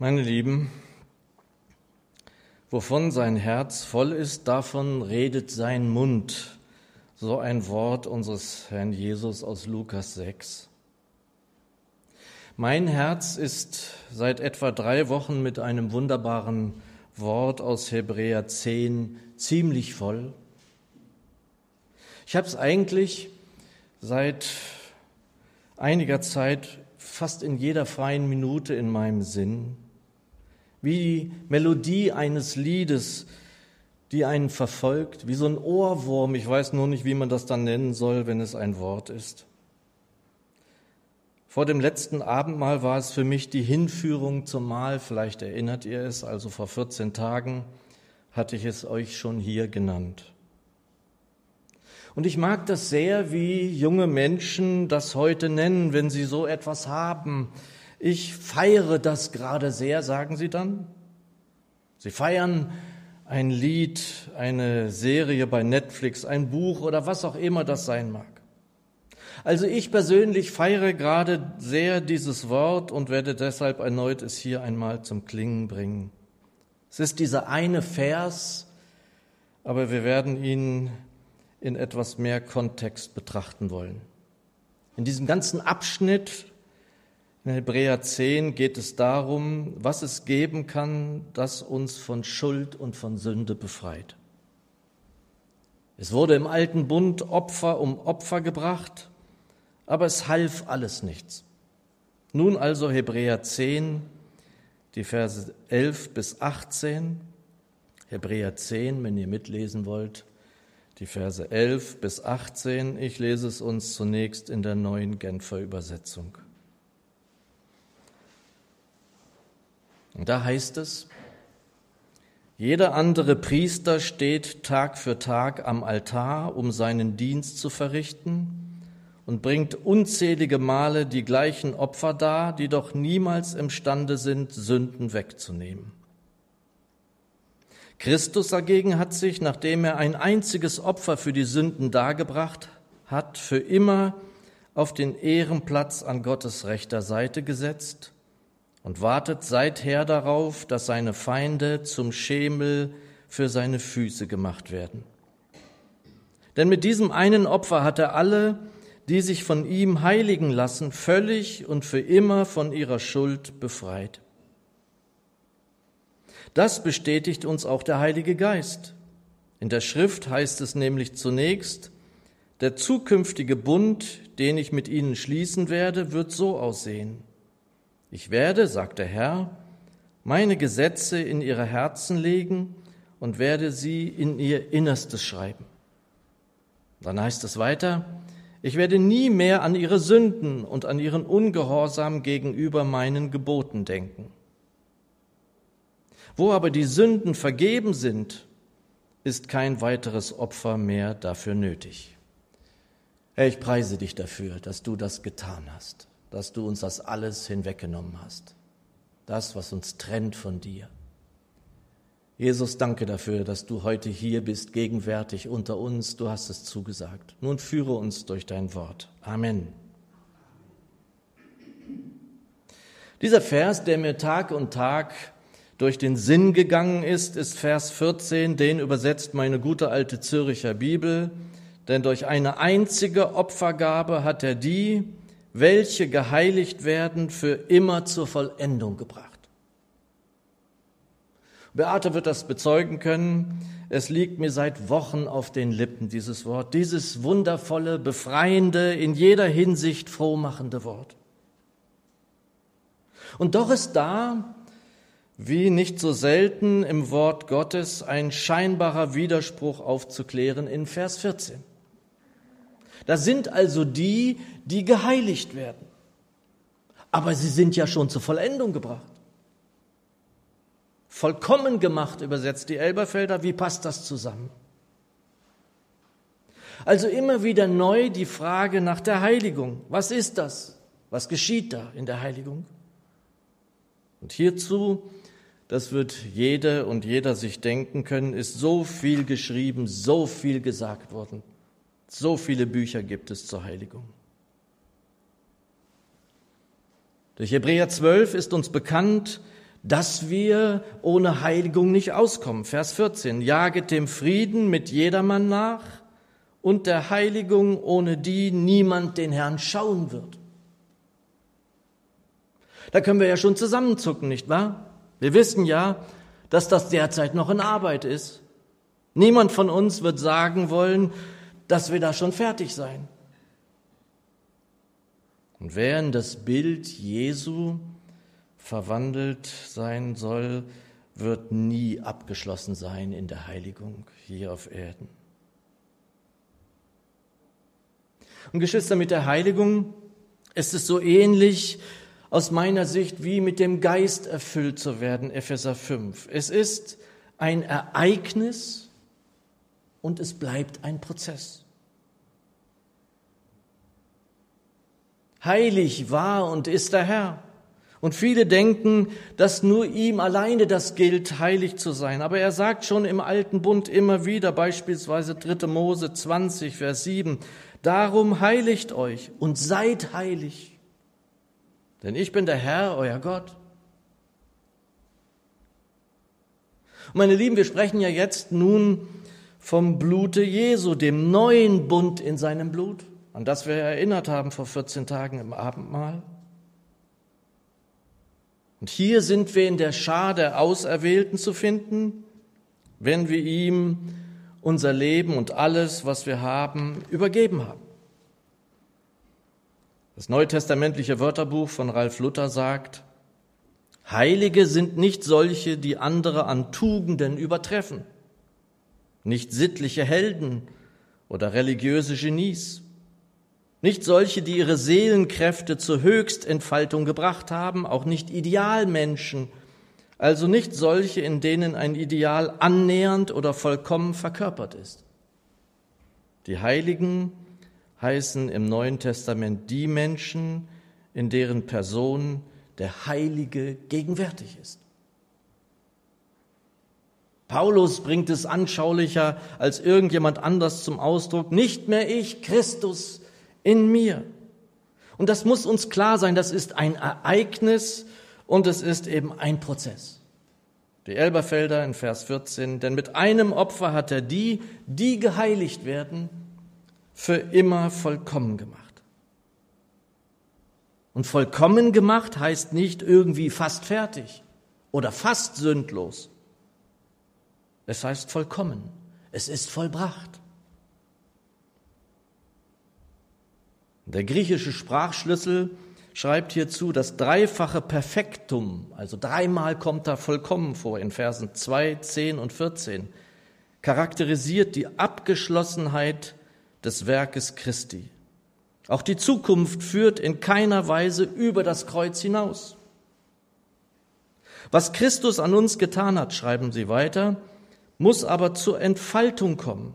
Meine Lieben, wovon sein Herz voll ist, davon redet sein Mund. So ein Wort unseres Herrn Jesus aus Lukas 6. Mein Herz ist seit etwa drei Wochen mit einem wunderbaren Wort aus Hebräer 10 ziemlich voll. Ich habe es eigentlich seit einiger Zeit fast in jeder freien Minute in meinem Sinn wie die Melodie eines Liedes, die einen verfolgt, wie so ein Ohrwurm. Ich weiß nur nicht, wie man das dann nennen soll, wenn es ein Wort ist. Vor dem letzten Abendmahl war es für mich die Hinführung zum Mahl. Vielleicht erinnert ihr es, also vor 14 Tagen hatte ich es euch schon hier genannt. Und ich mag das sehr, wie junge Menschen das heute nennen, wenn sie so etwas haben, ich feiere das gerade sehr, sagen Sie dann. Sie feiern ein Lied, eine Serie bei Netflix, ein Buch oder was auch immer das sein mag. Also ich persönlich feiere gerade sehr dieses Wort und werde deshalb erneut es hier einmal zum Klingen bringen. Es ist dieser eine Vers, aber wir werden ihn in etwas mehr Kontext betrachten wollen. In diesem ganzen Abschnitt in Hebräer 10 geht es darum, was es geben kann, das uns von Schuld und von Sünde befreit. Es wurde im alten Bund Opfer um Opfer gebracht, aber es half alles nichts. Nun also Hebräer 10, die Verse 11 bis 18. Hebräer 10, wenn ihr mitlesen wollt, die Verse 11 bis 18. Ich lese es uns zunächst in der neuen Genfer Übersetzung. Und da heißt es, jeder andere Priester steht Tag für Tag am Altar, um seinen Dienst zu verrichten und bringt unzählige Male die gleichen Opfer dar, die doch niemals imstande sind, Sünden wegzunehmen. Christus dagegen hat sich, nachdem er ein einziges Opfer für die Sünden dargebracht hat, für immer auf den Ehrenplatz an Gottes rechter Seite gesetzt und wartet seither darauf, dass seine Feinde zum Schemel für seine Füße gemacht werden. Denn mit diesem einen Opfer hat er alle, die sich von ihm heiligen lassen, völlig und für immer von ihrer Schuld befreit. Das bestätigt uns auch der Heilige Geist. In der Schrift heißt es nämlich zunächst, der zukünftige Bund, den ich mit ihnen schließen werde, wird so aussehen. Ich werde, sagt der Herr, meine Gesetze in ihre Herzen legen und werde sie in ihr Innerstes schreiben. Dann heißt es weiter, ich werde nie mehr an ihre Sünden und an ihren Ungehorsam gegenüber meinen Geboten denken. Wo aber die Sünden vergeben sind, ist kein weiteres Opfer mehr dafür nötig. Herr, ich preise dich dafür, dass du das getan hast dass du uns das alles hinweggenommen hast. Das, was uns trennt von dir. Jesus, danke dafür, dass du heute hier bist, gegenwärtig unter uns. Du hast es zugesagt. Nun führe uns durch dein Wort. Amen. Dieser Vers, der mir Tag und Tag durch den Sinn gegangen ist, ist Vers 14, den übersetzt meine gute alte Züricher Bibel. Denn durch eine einzige Opfergabe hat er die, welche geheiligt werden, für immer zur Vollendung gebracht. Beate wird das bezeugen können. Es liegt mir seit Wochen auf den Lippen, dieses Wort, dieses wundervolle, befreiende, in jeder Hinsicht frohmachende Wort. Und doch ist da, wie nicht so selten im Wort Gottes, ein scheinbarer Widerspruch aufzuklären in Vers 14. Da sind also die, die geheiligt werden. Aber sie sind ja schon zur Vollendung gebracht. Vollkommen gemacht, übersetzt die Elberfelder. Wie passt das zusammen? Also immer wieder neu die Frage nach der Heiligung. Was ist das? Was geschieht da in der Heiligung? Und hierzu, das wird jede und jeder sich denken können, ist so viel geschrieben, so viel gesagt worden. So viele Bücher gibt es zur Heiligung. Durch Hebräer 12 ist uns bekannt, dass wir ohne Heiligung nicht auskommen. Vers 14. Jaget dem Frieden mit jedermann nach und der Heiligung, ohne die niemand den Herrn schauen wird. Da können wir ja schon zusammenzucken, nicht wahr? Wir wissen ja, dass das derzeit noch in Arbeit ist. Niemand von uns wird sagen wollen, dass wir da schon fertig sein. Und wer in das Bild Jesu verwandelt sein soll, wird nie abgeschlossen sein in der Heiligung hier auf Erden. Und Geschwister, mit der Heiligung ist es so ähnlich aus meiner Sicht wie mit dem Geist erfüllt zu werden, Epheser 5. Es ist ein Ereignis und es bleibt ein Prozess. Heilig war und ist der Herr. Und viele denken, dass nur ihm alleine das gilt, heilig zu sein. Aber er sagt schon im alten Bund immer wieder, beispielsweise 3. Mose 20, Vers 7, Darum heiligt euch und seid heilig, denn ich bin der Herr, euer Gott. meine Lieben, wir sprechen ja jetzt nun vom Blute Jesu, dem neuen Bund in seinem Blut, an das wir erinnert haben vor 14 Tagen im Abendmahl. Und hier sind wir in der Schar der Auserwählten zu finden, wenn wir ihm unser Leben und alles, was wir haben, übergeben haben. Das neutestamentliche Wörterbuch von Ralf Luther sagt, Heilige sind nicht solche, die andere an Tugenden übertreffen, nicht sittliche Helden oder religiöse Genies, nicht solche, die ihre Seelenkräfte zur Höchstentfaltung gebracht haben, auch nicht Idealmenschen, also nicht solche, in denen ein Ideal annähernd oder vollkommen verkörpert ist. Die Heiligen heißen im Neuen Testament die Menschen, in deren Person der Heilige gegenwärtig ist. Paulus bringt es anschaulicher als irgendjemand anders zum Ausdruck, nicht mehr ich, Christus in mir. Und das muss uns klar sein, das ist ein Ereignis, und es ist eben ein Prozess. Die Elberfelder in Vers 14, denn mit einem Opfer hat er die, die geheiligt werden, für immer vollkommen gemacht. Und vollkommen gemacht heißt nicht irgendwie fast fertig oder fast sündlos. Es heißt vollkommen. Es ist vollbracht. Der griechische Sprachschlüssel schreibt hierzu das dreifache Perfektum, also dreimal kommt da vollkommen vor in Versen 2, 10 und 14, charakterisiert die Abgeschlossenheit des Werkes Christi. Auch die Zukunft führt in keiner Weise über das Kreuz hinaus. Was Christus an uns getan hat, schreiben sie weiter, muss aber zur Entfaltung kommen.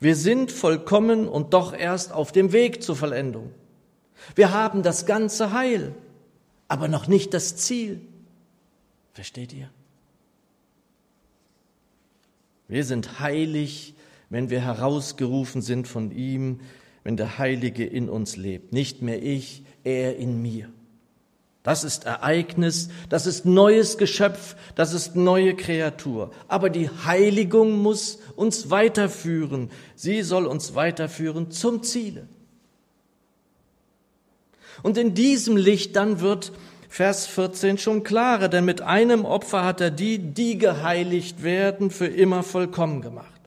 Wir sind vollkommen und doch erst auf dem Weg zur Vollendung. Wir haben das ganze Heil, aber noch nicht das Ziel. Versteht ihr? Wir sind heilig, wenn wir herausgerufen sind von ihm, wenn der Heilige in uns lebt. Nicht mehr ich, er in mir. Das ist Ereignis, das ist neues Geschöpf, das ist neue Kreatur. Aber die Heiligung muss uns weiterführen. Sie soll uns weiterführen zum Ziele. Und in diesem Licht dann wird Vers 14 schon klarer, denn mit einem Opfer hat er die, die geheiligt werden, für immer vollkommen gemacht.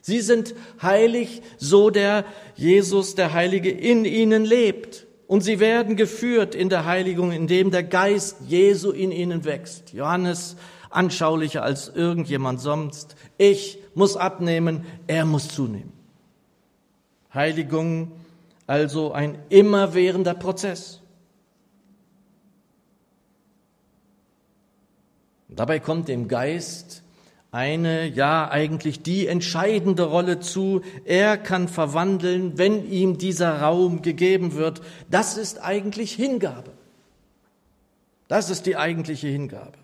Sie sind heilig, so der Jesus, der Heilige, in ihnen lebt. Und sie werden geführt in der Heiligung, indem der Geist Jesu in ihnen wächst. Johannes anschaulicher als irgendjemand sonst. Ich muss abnehmen, er muss zunehmen. Heiligung also ein immerwährender Prozess. Dabei kommt dem Geist eine, ja eigentlich die entscheidende Rolle zu. Er kann verwandeln, wenn ihm dieser Raum gegeben wird. Das ist eigentlich Hingabe. Das ist die eigentliche Hingabe.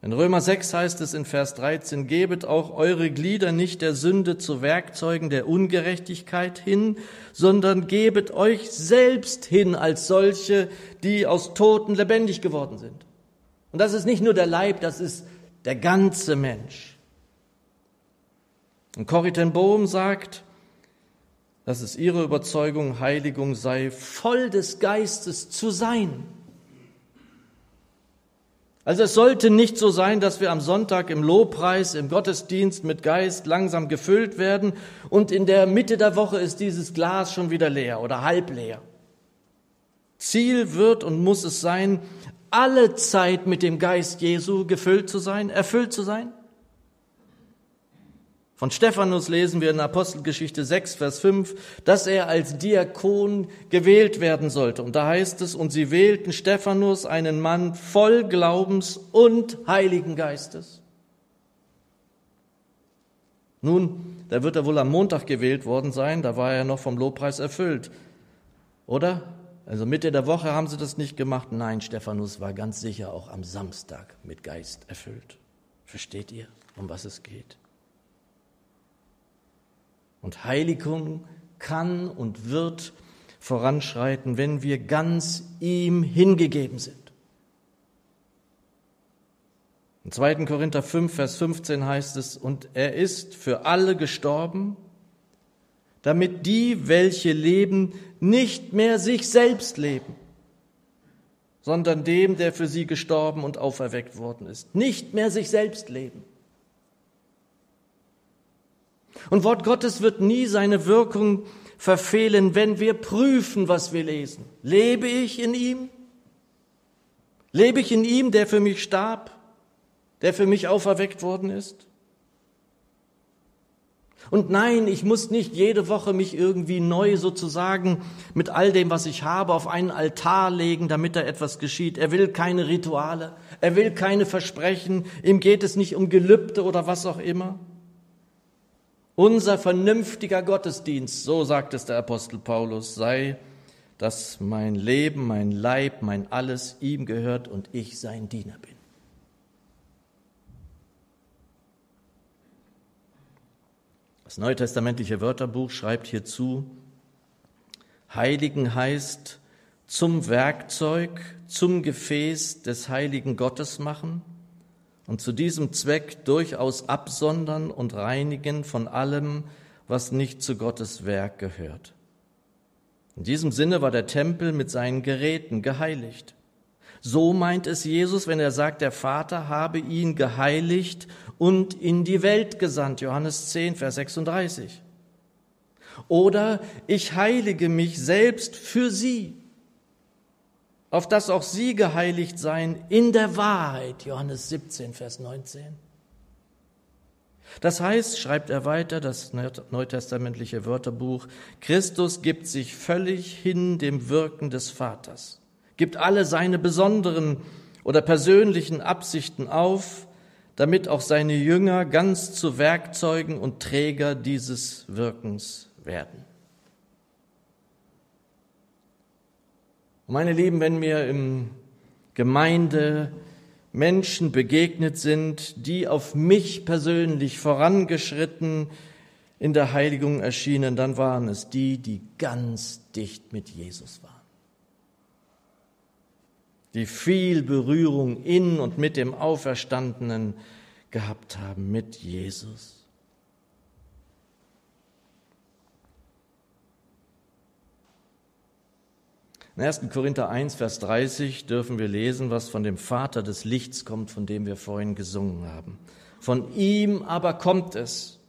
In Römer 6 heißt es in Vers 13, gebet auch eure Glieder nicht der Sünde zu Werkzeugen der Ungerechtigkeit hin, sondern gebet euch selbst hin als solche, die aus Toten lebendig geworden sind. Und das ist nicht nur der Leib, das ist der ganze Mensch. Und Corrie ten Bohm sagt, dass es ihre Überzeugung, Heiligung sei, voll des Geistes zu sein. Also es sollte nicht so sein, dass wir am Sonntag im Lobpreis, im Gottesdienst mit Geist langsam gefüllt werden und in der Mitte der Woche ist dieses Glas schon wieder leer oder halb leer. Ziel wird und muss es sein, alle Zeit mit dem Geist Jesu gefüllt zu sein, erfüllt zu sein. Von Stephanus lesen wir in Apostelgeschichte 6, Vers 5, dass er als Diakon gewählt werden sollte. Und da heißt es, und sie wählten Stephanus, einen Mann voll Glaubens und Heiligen Geistes. Nun, da wird er wohl am Montag gewählt worden sein, da war er noch vom Lobpreis erfüllt. Oder? Also Mitte der Woche haben sie das nicht gemacht. Nein, Stephanus war ganz sicher auch am Samstag mit Geist erfüllt. Versteht ihr, um was es geht? Und Heiligung kann und wird voranschreiten, wenn wir ganz ihm hingegeben sind. In 2. Korinther 5, Vers 15 heißt es, und er ist für alle gestorben, damit die, welche leben, nicht mehr sich selbst leben, sondern dem, der für sie gestorben und auferweckt worden ist. Nicht mehr sich selbst leben. Und Wort Gottes wird nie seine Wirkung verfehlen, wenn wir prüfen, was wir lesen. Lebe ich in ihm? Lebe ich in ihm, der für mich starb, der für mich auferweckt worden ist? Und nein, ich muss nicht jede Woche mich irgendwie neu sozusagen mit all dem, was ich habe, auf einen Altar legen, damit da etwas geschieht. Er will keine Rituale, er will keine Versprechen, ihm geht es nicht um Gelübde oder was auch immer. Unser vernünftiger Gottesdienst, so sagt es der Apostel Paulus, sei, dass mein Leben, mein Leib, mein Alles ihm gehört und ich sein Diener bin. Das neutestamentliche Wörterbuch schreibt hierzu, Heiligen heißt zum Werkzeug, zum Gefäß des heiligen Gottes machen – und zu diesem Zweck durchaus absondern und reinigen von allem, was nicht zu Gottes Werk gehört. In diesem Sinne war der Tempel mit seinen Geräten geheiligt. So meint es Jesus, wenn er sagt, der Vater habe ihn geheiligt und in die Welt gesandt. Johannes 10, Vers 36. Oder ich heilige mich selbst für sie auf dass auch sie geheiligt seien in der Wahrheit. Johannes 17, Vers 19. Das heißt, schreibt er weiter, das neutestamentliche Wörterbuch, Christus gibt sich völlig hin dem Wirken des Vaters, gibt alle seine besonderen oder persönlichen Absichten auf, damit auch seine Jünger ganz zu Werkzeugen und Träger dieses Wirkens werden. Meine Lieben, wenn mir im Gemeinde Menschen begegnet sind, die auf mich persönlich vorangeschritten in der Heiligung erschienen, dann waren es die, die ganz dicht mit Jesus waren. Die viel Berührung in und mit dem Auferstandenen gehabt haben, mit Jesus. In 1. Korinther 1, Vers 30 dürfen wir lesen, was von dem Vater des Lichts kommt, von dem wir vorhin gesungen haben. Von ihm aber kommt es,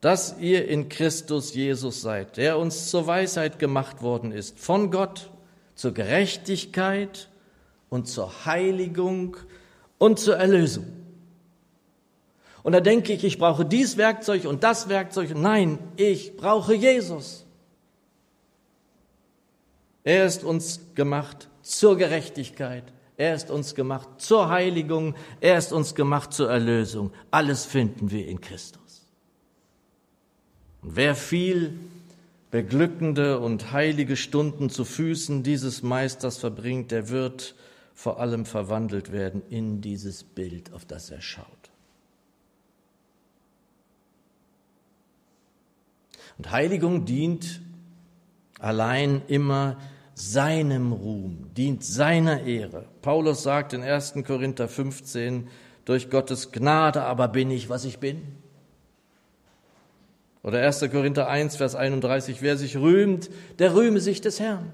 dass ihr in Christus Jesus seid, der uns zur Weisheit gemacht worden ist, von Gott zur Gerechtigkeit und zur Heiligung und zur Erlösung. Und da denke ich, ich brauche dies Werkzeug und das Werkzeug. Nein, ich brauche Jesus. Er ist uns gemacht zur Gerechtigkeit. Er ist uns gemacht zur Heiligung. Er ist uns gemacht zur Erlösung. Alles finden wir in Christus. Und wer viel beglückende und heilige Stunden zu Füßen dieses Meisters verbringt, der wird vor allem verwandelt werden in dieses Bild, auf das er schaut. Und Heiligung dient allein immer seinem Ruhm, dient seiner Ehre. Paulus sagt in 1. Korinther 15, durch Gottes Gnade aber bin ich, was ich bin. Oder 1. Korinther 1, Vers 31, wer sich rühmt, der rühme sich des Herrn.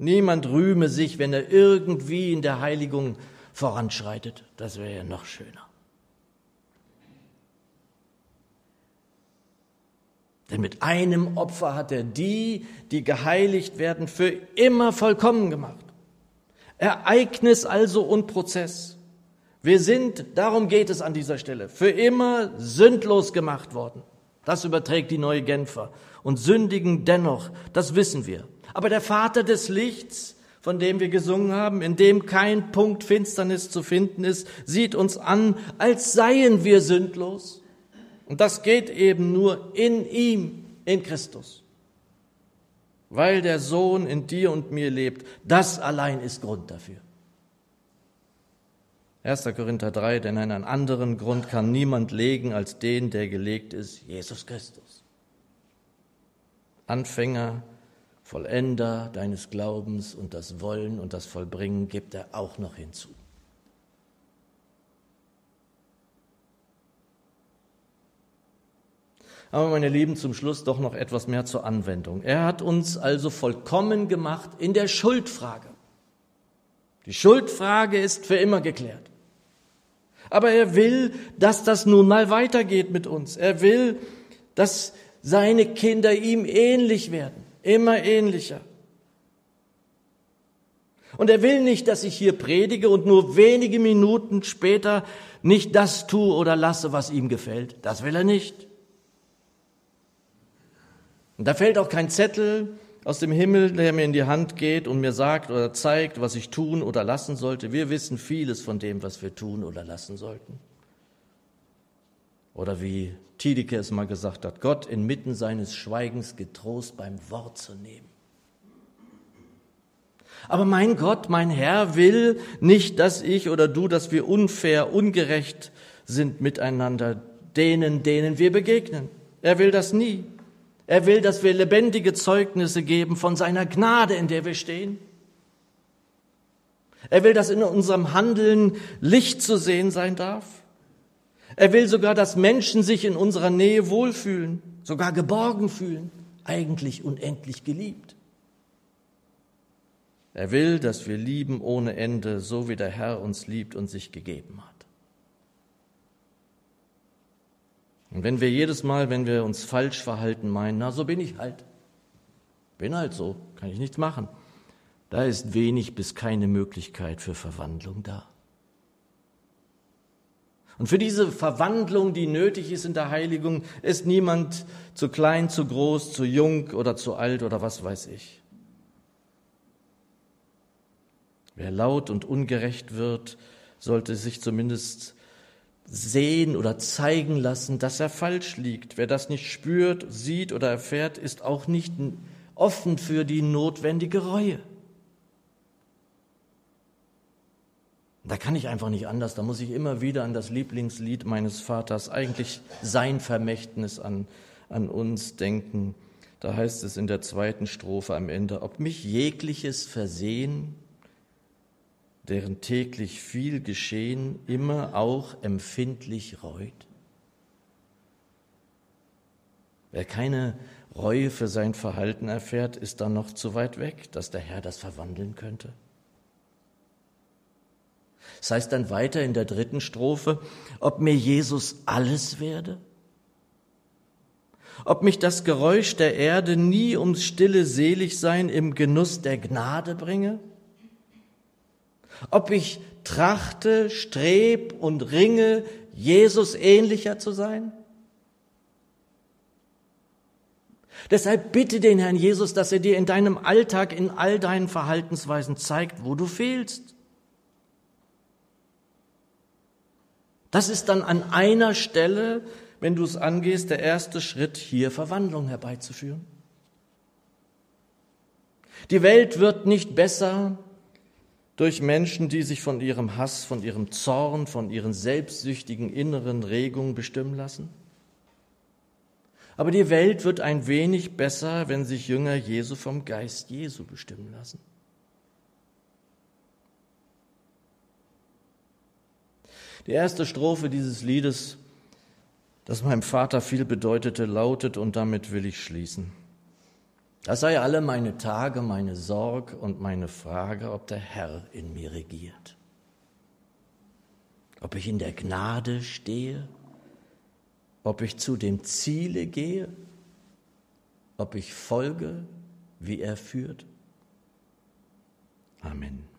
Niemand rühme sich, wenn er irgendwie in der Heiligung voranschreitet. Das wäre ja noch schöner. Denn mit einem Opfer hat er die, die geheiligt werden, für immer vollkommen gemacht. Ereignis also und Prozess. Wir sind, darum geht es an dieser Stelle, für immer sündlos gemacht worden. Das überträgt die neue Genfer. Und sündigen dennoch, das wissen wir. Aber der Vater des Lichts, von dem wir gesungen haben, in dem kein Punkt Finsternis zu finden ist, sieht uns an, als seien wir sündlos und das geht eben nur in ihm, in Christus. Weil der Sohn in dir und mir lebt, das allein ist Grund dafür. 1. Korinther 3, denn einen anderen Grund kann niemand legen als den, der gelegt ist, Jesus Christus. Anfänger, Vollender deines Glaubens und das Wollen und das Vollbringen gibt er auch noch hinzu. Aber meine Lieben, zum Schluss doch noch etwas mehr zur Anwendung. Er hat uns also vollkommen gemacht in der Schuldfrage. Die Schuldfrage ist für immer geklärt. Aber er will, dass das nun mal weitergeht mit uns. Er will, dass seine Kinder ihm ähnlich werden, immer ähnlicher. Und er will nicht, dass ich hier predige und nur wenige Minuten später nicht das tue oder lasse, was ihm gefällt. Das will er nicht. Und da fällt auch kein Zettel aus dem Himmel, der mir in die Hand geht und mir sagt oder zeigt, was ich tun oder lassen sollte. Wir wissen vieles von dem, was wir tun oder lassen sollten. Oder wie Tiedeke es mal gesagt hat, Gott inmitten seines Schweigens getrost beim Wort zu nehmen. Aber mein Gott, mein Herr will nicht, dass ich oder du, dass wir unfair, ungerecht sind miteinander, denen, denen wir begegnen. Er will das nie. Er will, dass wir lebendige Zeugnisse geben von seiner Gnade, in der wir stehen. Er will, dass in unserem Handeln Licht zu sehen sein darf. Er will sogar, dass Menschen sich in unserer Nähe wohlfühlen, sogar geborgen fühlen, eigentlich unendlich geliebt. Er will, dass wir lieben ohne Ende, so wie der Herr uns liebt und sich gegeben hat. Und wenn wir jedes Mal, wenn wir uns falsch verhalten, meinen, na, so bin ich halt. Bin halt so, kann ich nichts machen. Da ist wenig bis keine Möglichkeit für Verwandlung da. Und für diese Verwandlung, die nötig ist in der Heiligung, ist niemand zu klein, zu groß, zu jung oder zu alt oder was weiß ich. Wer laut und ungerecht wird, sollte sich zumindest sehen oder zeigen lassen, dass er falsch liegt. Wer das nicht spürt, sieht oder erfährt, ist auch nicht offen für die notwendige Reue. Da kann ich einfach nicht anders, da muss ich immer wieder an das Lieblingslied meines Vaters, eigentlich sein Vermächtnis an, an uns denken. Da heißt es in der zweiten Strophe am Ende, ob mich jegliches Versehen deren täglich viel Geschehen immer auch empfindlich reut? Wer keine Reue für sein Verhalten erfährt, ist dann noch zu weit weg, dass der Herr das verwandeln könnte. Das heißt dann weiter in der dritten Strophe, ob mir Jesus alles werde? Ob mich das Geräusch der Erde nie ums stille Seligsein im Genuss der Gnade bringe? ob ich trachte, streb und ringe, Jesus ähnlicher zu sein? Deshalb bitte den Herrn Jesus, dass er dir in deinem Alltag, in all deinen Verhaltensweisen zeigt, wo du fehlst. Das ist dann an einer Stelle, wenn du es angehst, der erste Schritt, hier Verwandlung durch Menschen, die sich von ihrem Hass, von ihrem Zorn, von ihren selbstsüchtigen inneren Regungen bestimmen lassen? Aber die Welt wird ein wenig besser, wenn sich Jünger Jesu vom Geist Jesu bestimmen lassen. Die erste Strophe dieses Liedes, das meinem Vater viel bedeutete, lautet, und damit will ich schließen. Das sei alle meine Tage, meine Sorg und meine Frage, ob der Herr in mir regiert. Ob ich in der Gnade stehe ob ich zu dem Ziele gehe, ob ich folge, wie er führt. Amen.